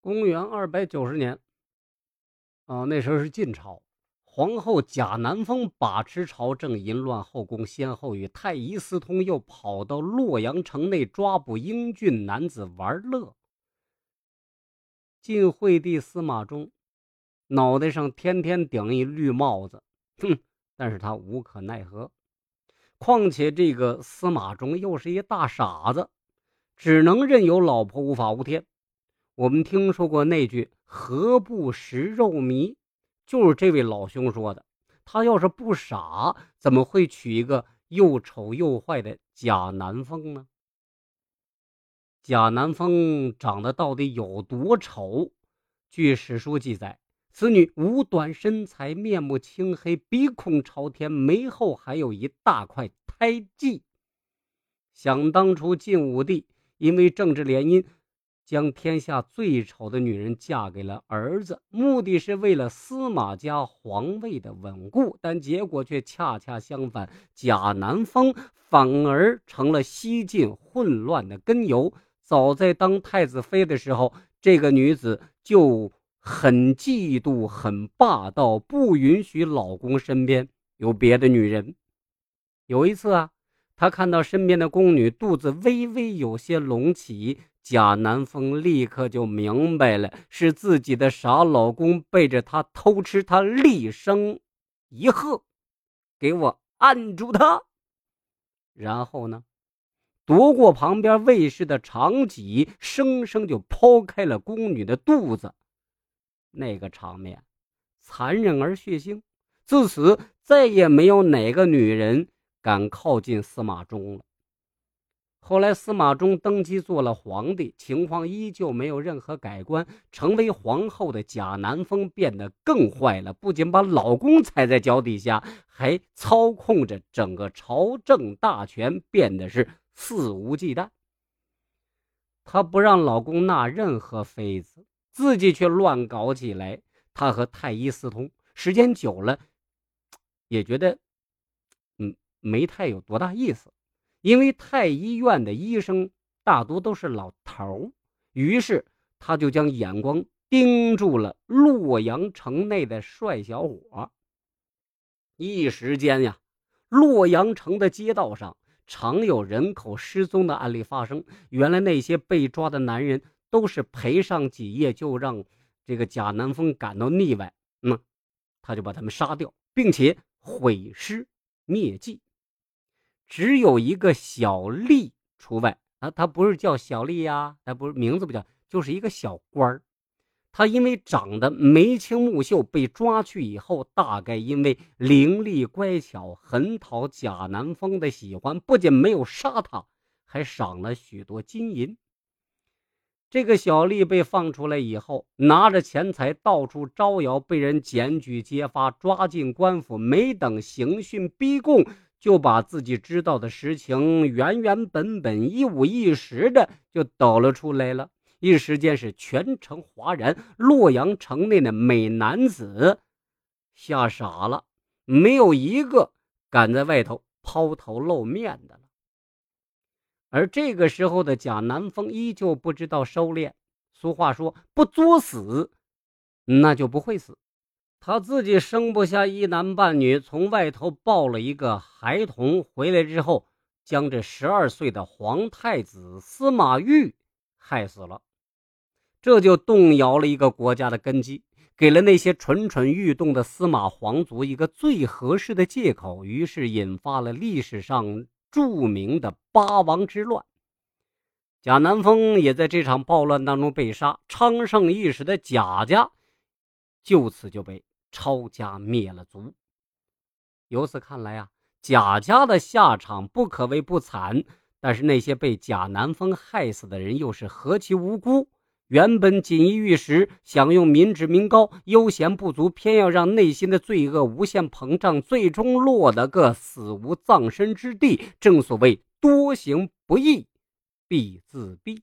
公元二百九十年，啊，那时候是晋朝，皇后贾南风把持朝政，淫乱后宫，先后与太医私通，又跑到洛阳城内抓捕英俊男子玩乐。晋惠帝司马衷脑袋上天天顶一绿帽子，哼，但是他无可奈何。况且这个司马衷又是一大傻子，只能任由老婆无法无天。我们听说过那句“何不食肉糜”，就是这位老兄说的。他要是不傻，怎么会娶一个又丑又坏的贾南风呢？贾南风长得到底有多丑？据史书记载，此女五短身材，面目青黑，鼻孔朝天，眉后还有一大块胎记。想当初，晋武帝因为政治联姻。将天下最丑的女人嫁给了儿子，目的是为了司马家皇位的稳固，但结果却恰恰相反，贾南风反而成了西晋混乱的根由。早在当太子妃的时候，这个女子就很嫉妒、很霸道，不允许老公身边有别的女人。有一次啊，她看到身边的宫女肚子微微有些隆起。贾南风立刻就明白了，是自己的傻老公背着她偷吃，他厉声一喝：“给我按住他！”然后呢，夺过旁边卫士的长戟，生生就剖开了宫女的肚子。那个场面残忍而血腥，自此再也没有哪个女人敢靠近司马衷了。后来，司马衷登基做了皇帝，情况依旧没有任何改观。成为皇后的贾南风变得更坏了，不仅把老公踩在脚底下，还操控着整个朝政大权，变得是肆无忌惮。她不让老公纳任何妃子，自己却乱搞起来。她和太医私通，时间久了，也觉得，嗯，没太有多大意思。因为太医院的医生大多都是老头于是他就将眼光盯住了洛阳城内的帅小伙。一时间呀，洛阳城的街道上常有人口失踪的案例发生。原来那些被抓的男人都是陪上几夜，就让这个贾南风感到腻歪，嗯，他就把他们杀掉，并且毁尸灭迹。只有一个小吏除外啊，他不是叫小吏呀，他不是名字不叫，就是一个小官儿。他因为长得眉清目秀，被抓去以后，大概因为伶俐乖巧，很讨贾南风的喜欢，不仅没有杀他，还赏了许多金银。这个小吏被放出来以后，拿着钱财到处招摇，被人检举揭发，抓进官府，没等刑讯逼供。就把自己知道的实情原原本本、一五一十的就抖了出来了。一时间是全城哗然，洛阳城内的美男子吓傻了，没有一个敢在外头抛头露面的了。而这个时候的贾南风依旧不知道收敛。俗话说：“不作死，那就不会死。”他自己生不下一男半女，从外头抱了一个孩童回来之后，将这十二岁的皇太子司马昱害死了，这就动摇了一个国家的根基，给了那些蠢蠢欲动的司马皇族一个最合适的借口，于是引发了历史上著名的八王之乱。贾南风也在这场暴乱当中被杀，昌盛一时的贾家就此就被。抄家灭了族。由此看来啊，贾家的下场不可谓不惨。但是那些被贾南风害死的人又是何其无辜！原本锦衣玉食、享用民脂民膏、悠闲不足，偏要让内心的罪恶无限膨胀，最终落得个死无葬身之地。正所谓多行不义必自毙。